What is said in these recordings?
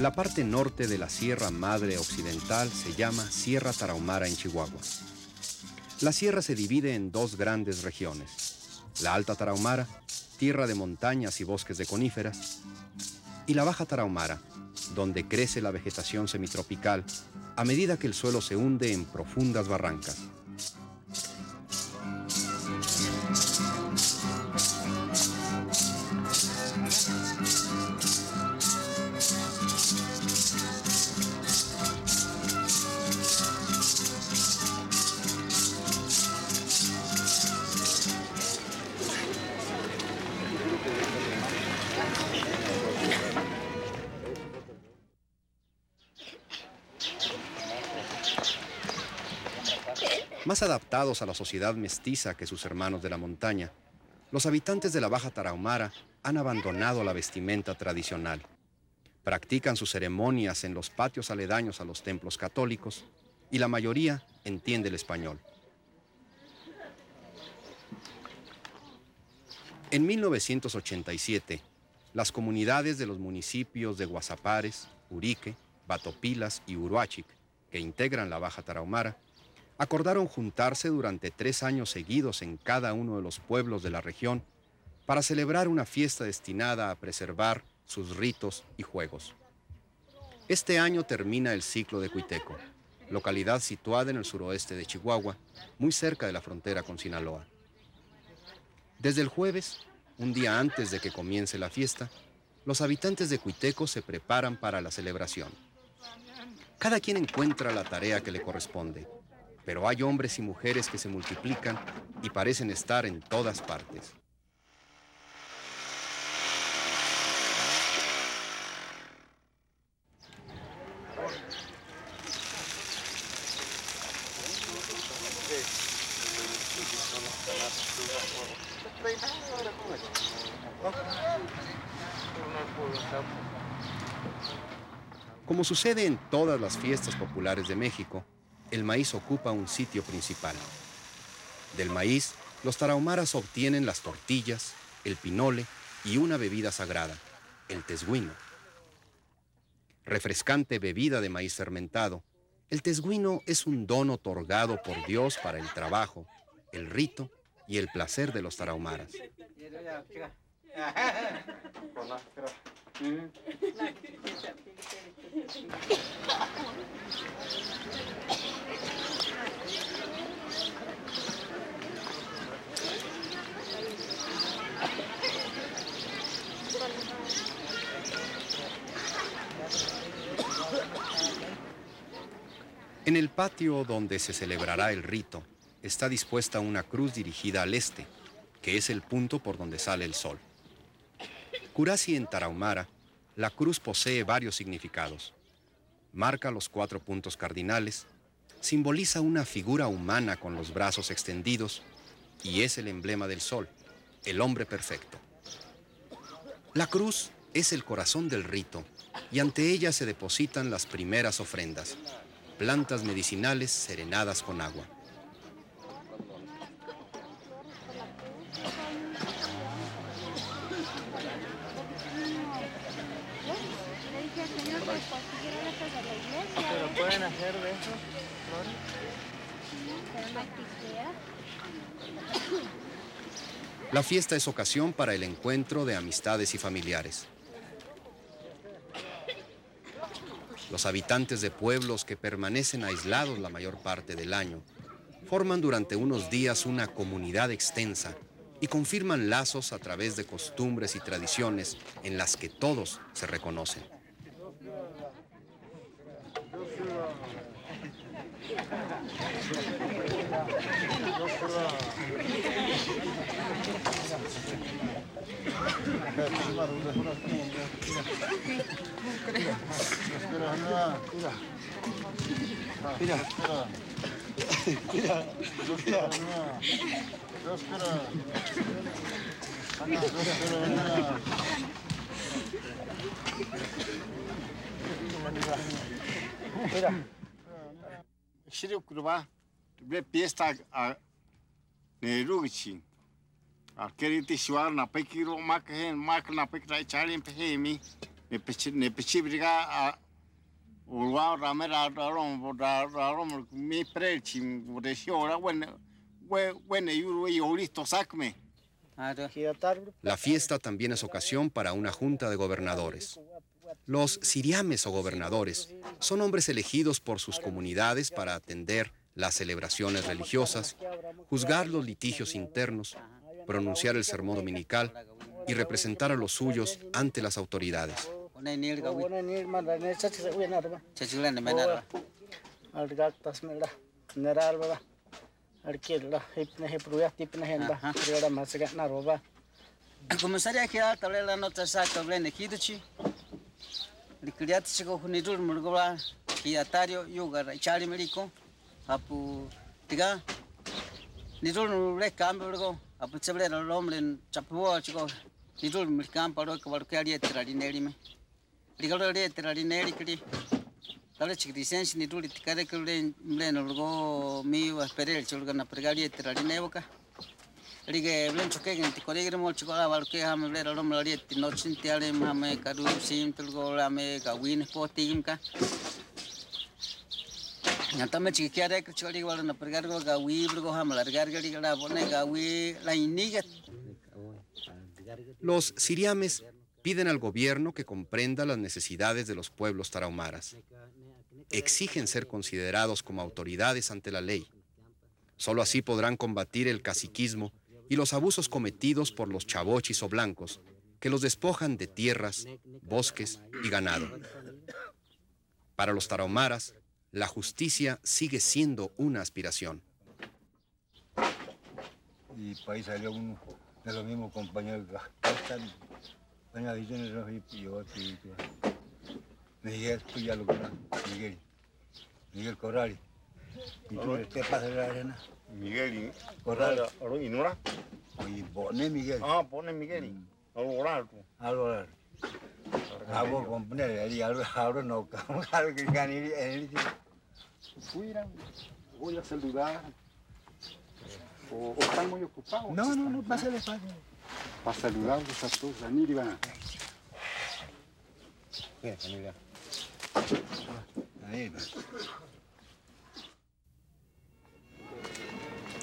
La parte norte de la Sierra Madre Occidental se llama Sierra Tarahumara en Chihuahua. La sierra se divide en dos grandes regiones. La Alta Tarahumara, tierra de montañas y bosques de coníferas, y la Baja Tarahumara, donde crece la vegetación semitropical a medida que el suelo se hunde en profundas barrancas. Más adaptados a la sociedad mestiza que sus hermanos de la montaña, los habitantes de la Baja Tarahumara han abandonado la vestimenta tradicional. Practican sus ceremonias en los patios aledaños a los templos católicos y la mayoría entiende el español. En 1987, las comunidades de los municipios de Guasapares, Urique, Batopilas y Uruachic, que integran la Baja Tarahumara, acordaron juntarse durante tres años seguidos en cada uno de los pueblos de la región para celebrar una fiesta destinada a preservar sus ritos y juegos. Este año termina el ciclo de Cuiteco, localidad situada en el suroeste de Chihuahua, muy cerca de la frontera con Sinaloa. Desde el jueves, un día antes de que comience la fiesta, los habitantes de Cuiteco se preparan para la celebración. Cada quien encuentra la tarea que le corresponde pero hay hombres y mujeres que se multiplican y parecen estar en todas partes. Como sucede en todas las fiestas populares de México, el maíz ocupa un sitio principal. Del maíz, los tarahumaras obtienen las tortillas, el pinole y una bebida sagrada, el tesguino. Refrescante bebida de maíz fermentado, el tesguino es un don otorgado por Dios para el trabajo, el rito y el placer de los tarahumaras. En el patio donde se celebrará el rito está dispuesta una cruz dirigida al este, que es el punto por donde sale el sol. Curasi en Tarahumara, la cruz posee varios significados. Marca los cuatro puntos cardinales, simboliza una figura humana con los brazos extendidos y es el emblema del sol, el hombre perfecto. La cruz es el corazón del rito y ante ella se depositan las primeras ofrendas, plantas medicinales serenadas con agua. Pero La fiesta es ocasión para el encuentro de amistades y familiares. Los habitantes de pueblos que permanecen aislados la mayor parte del año forman durante unos días una comunidad extensa y confirman lazos a través de costumbres y tradiciones en las que todos se reconocen. 시력 그룹아 왜 비에스타 아 내륙이 친 keriti shuar na pekiro mak hen mak na pek rai chari pe hemi. ne pechibriga a ulwa rame ra rom ra rom mi prechi de shora when when you you listo sacme La fiesta también es ocasión para una junta de gobernadores. Los siriames o gobernadores son hombres elegidos por sus comunidades para atender las celebraciones religiosas, juzgar los litigios internos, pronunciar el sermón dominical y representar a los suyos ante las autoridades. Nidul le cambio luego apu cheble lo lomlen chapuo chico nidul paro que varo que haría tiradineri me. Ligalo haría tiradineri kiri. Kalo chik lisensi nidul que le mlen luego mi va esperar chulga na pregaria tiradineri ka. Rige blen rom lari ti nochin ti ale sim tulgo win po Los siriames piden al gobierno que comprenda las necesidades de los pueblos tarahumaras. Exigen ser considerados como autoridades ante la ley. Solo así podrán combatir el caciquismo y los abusos cometidos por los chabochis o blancos, que los despojan de tierras, bosques y ganado. Para los tarahumaras, la justicia sigue siendo una aspiración. Y país salió uno de los mismos compañeros que Miguel, pues ya lo Miguel, Miguel Corrali. ¿Y tú qué pasa en la arena? Miguel Corral. oro inura Oye, pone Miguel. ah pone Miguel Algo, componer, ahí algo, algo no, algo que gane, él fueran voy a saludar o, o están muy ocupados No, no, no, pásale, pásale. para saludarlos a todos venir y van a Ahí va.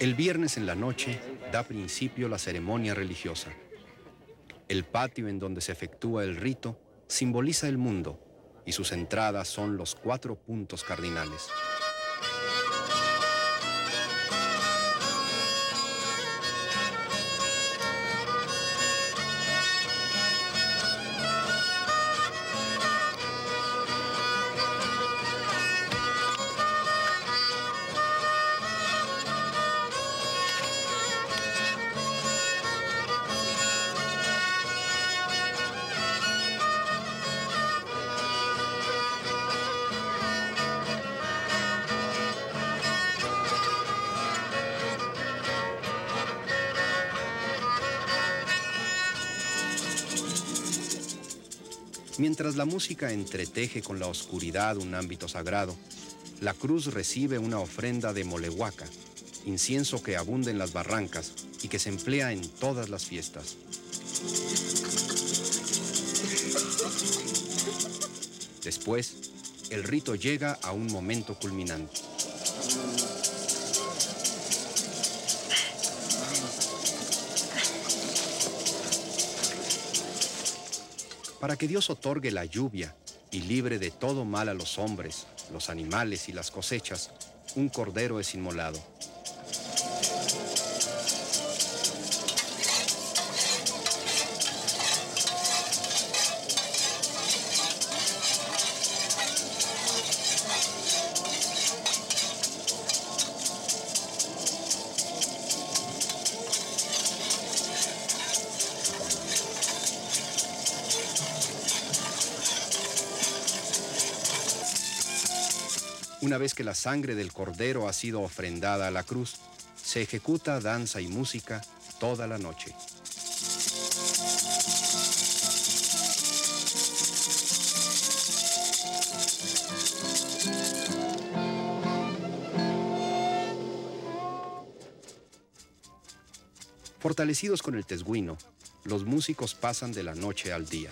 El viernes en la noche da principio la ceremonia religiosa. El patio en donde se efectúa el rito simboliza el mundo y sus entradas son los cuatro puntos cardinales. Mientras la música entreteje con la oscuridad un ámbito sagrado, la cruz recibe una ofrenda de molehuaca, incienso que abunda en las barrancas y que se emplea en todas las fiestas. Después, el rito llega a un momento culminante. Para que Dios otorgue la lluvia y libre de todo mal a los hombres, los animales y las cosechas, un cordero es inmolado. Una vez que la sangre del cordero ha sido ofrendada a la cruz, se ejecuta danza y música toda la noche. Fortalecidos con el tesguino, los músicos pasan de la noche al día.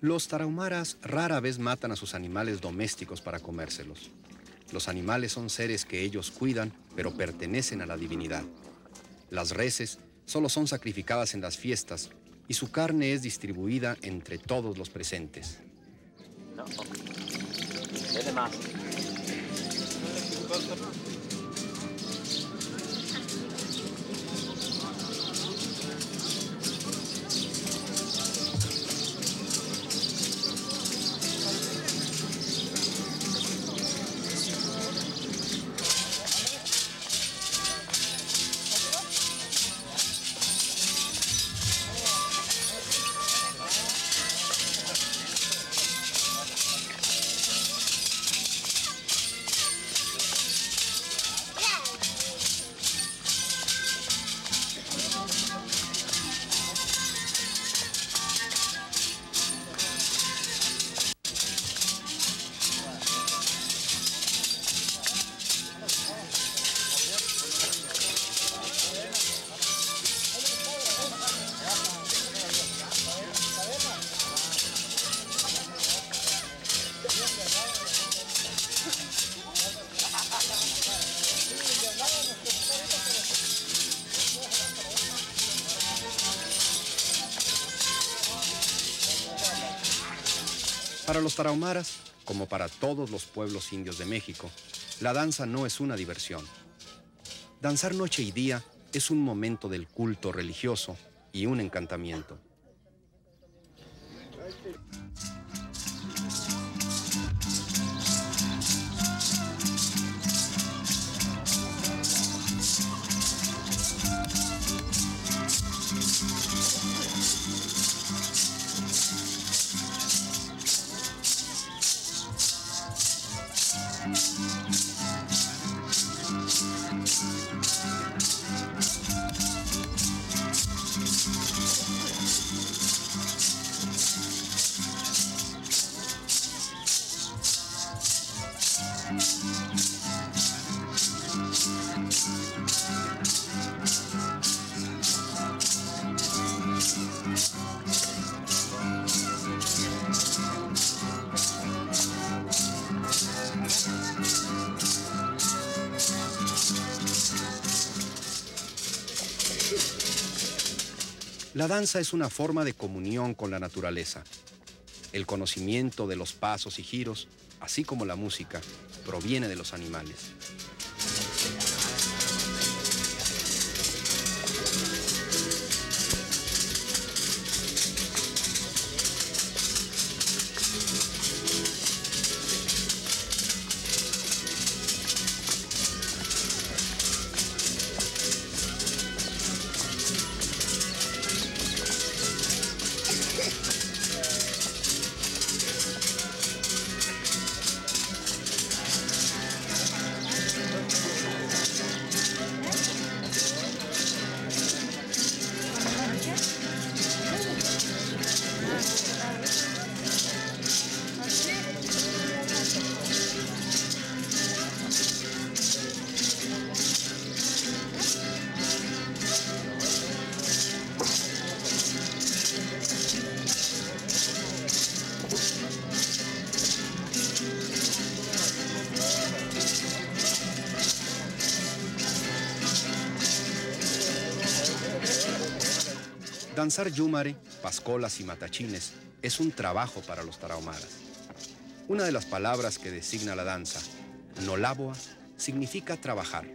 Los tarahumaras rara vez matan a sus animales domésticos para comérselos. Los animales son seres que ellos cuidan, pero pertenecen a la divinidad. Las reses solo son sacrificadas en las fiestas y su carne es distribuida entre todos los presentes. Para los tarahumaras, como para todos los pueblos indios de México, la danza no es una diversión. Danzar noche y día es un momento del culto religioso y un encantamiento. La danza es una forma de comunión con la naturaleza. El conocimiento de los pasos y giros, así como la música, proviene de los animales. Danzar yumare, pascolas y matachines es un trabajo para los tarahumaras. Una de las palabras que designa la danza, nolaboa, significa trabajar.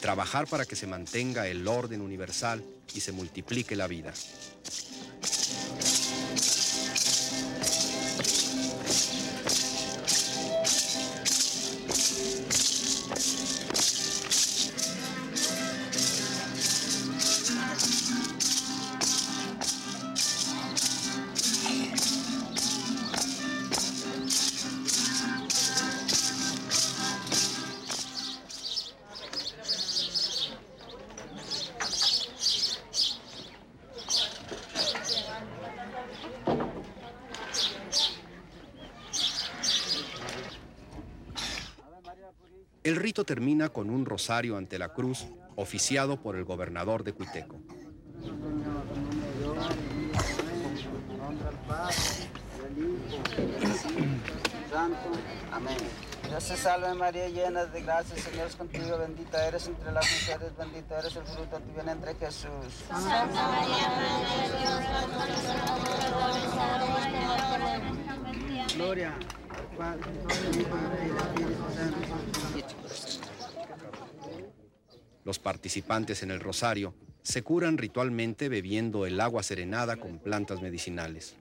Trabajar para que se mantenga el orden universal y se multiplique la vida. El rito termina con un rosario ante la cruz oficiado por el gobernador de Cuiteco. Santo. Amén. Dios te salve María, llena de gracia, Señor es contigo, bendita eres entre las mujeres, bendito eres el fruto de tu vientre Jesús. Gloria. al Padre, al Padre y al Espíritu Santo. Los participantes en el rosario se curan ritualmente bebiendo el agua serenada con plantas medicinales.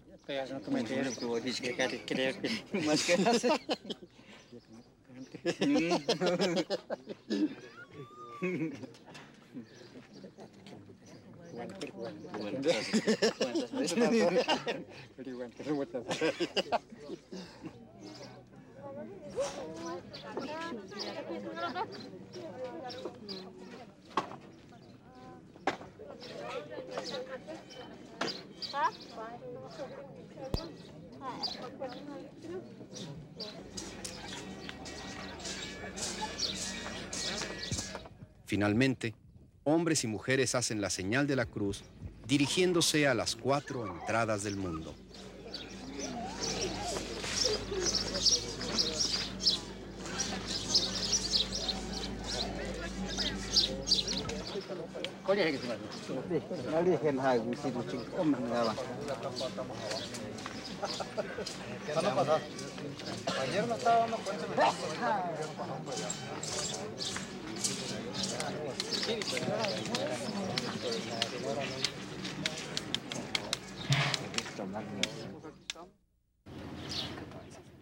Finalmente, hombres y mujeres hacen la señal de la cruz dirigiéndose a las cuatro entradas del mundo.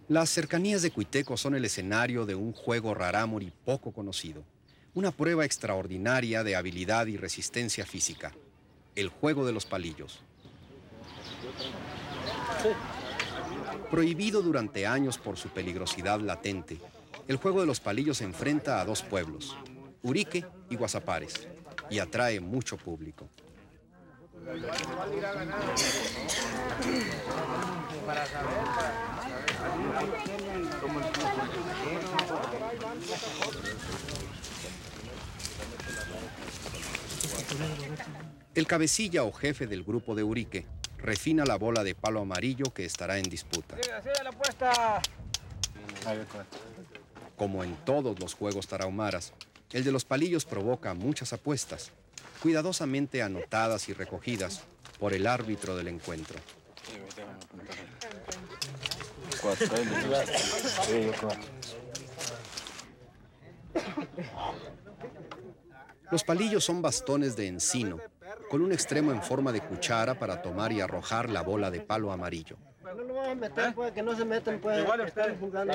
Las cercanías de Cuiteco son el escenario de un juego rarámuri poco conocido, una prueba extraordinaria de habilidad y resistencia física, el juego de los palillos. Prohibido durante años por su peligrosidad latente, el juego de los palillos enfrenta a dos pueblos, Urique y Guasapares, y atrae mucho público. El cabecilla o jefe del grupo de Urique refina la bola de palo amarillo que estará en disputa. Como en todos los juegos tarahumaras, el de los palillos provoca muchas apuestas, cuidadosamente anotadas y recogidas por el árbitro del encuentro. Los palillos son bastones de encino, con un extremo en forma de cuchara para tomar y arrojar la bola de palo amarillo. No lo vamos a meter, pues, que no se metan, pues, que están jugando.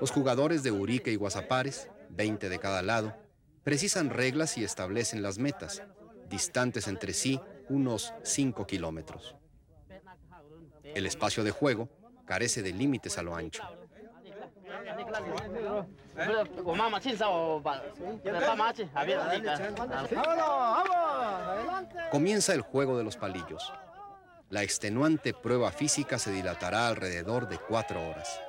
Los jugadores de Urique y Guasapares, 20 de cada lado, precisan reglas y establecen las metas, distantes entre sí unos 5 kilómetros. El espacio de juego carece de límites a lo ancho. Comienza el juego de los palillos. La extenuante prueba física se dilatará alrededor de cuatro horas.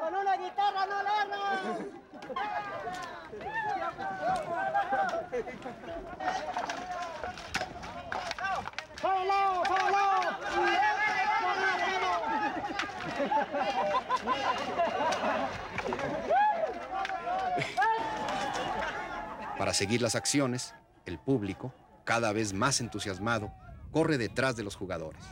Con una guitarra no le ¡Fábalo! ¡Fábalo! Para seguir las acciones, el público, cada vez más entusiasmado, corre detrás de los jugadores.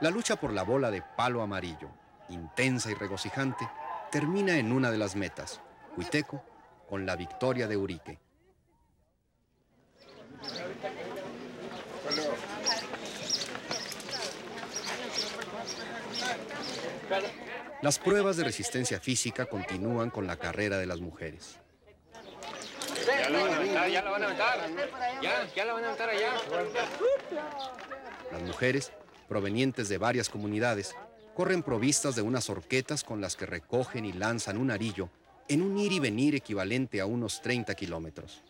La lucha por la bola de palo amarillo, intensa y regocijante, termina en una de las metas, Huiteco, con la victoria de Urique. Las pruebas de resistencia física continúan con la carrera de las mujeres. Ya la van a aventar, ya la van a aventar. Ya, ya la van a aventar allá. Las mujeres, provenientes de varias comunidades, corren provistas de unas horquetas con las que recogen y lanzan un arillo en un ir y venir equivalente a unos 30 kilómetros.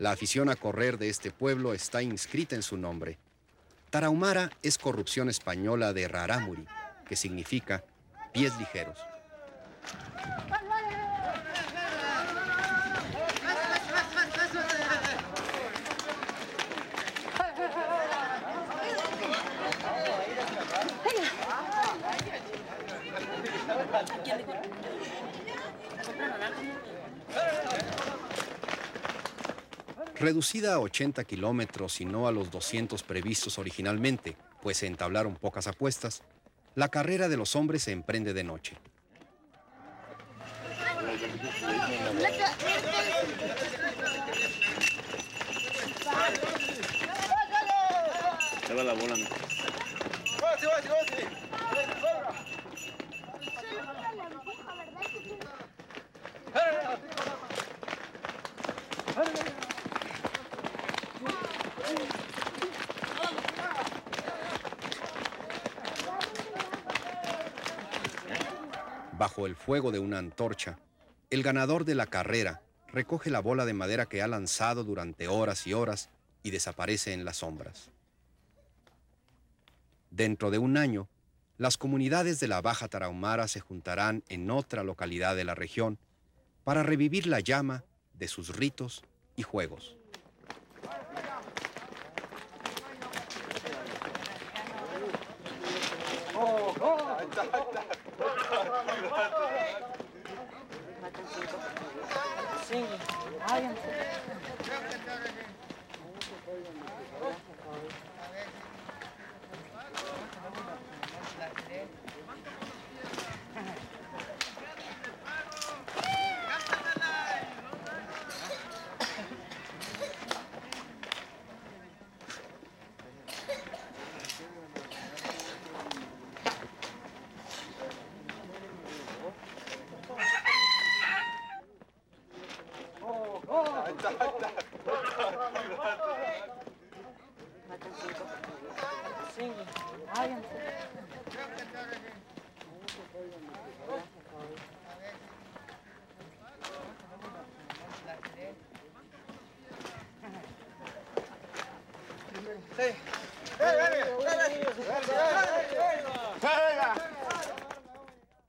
La afición a correr de este pueblo está inscrita en su nombre. Tarahumara es corrupción española de rarámuri, que significa pies ligeros. Reducida a 80 kilómetros y no a los 200 previstos originalmente, pues se entablaron pocas apuestas, la carrera de los hombres se emprende de noche. Se va la bola. ¿no? Bajo el fuego de una antorcha, el ganador de la carrera recoge la bola de madera que ha lanzado durante horas y horas y desaparece en las sombras. Dentro de un año, las comunidades de la Baja Tarahumara se juntarán en otra localidad de la región para revivir la llama de sus ritos y juegos. Sí. Váyanse.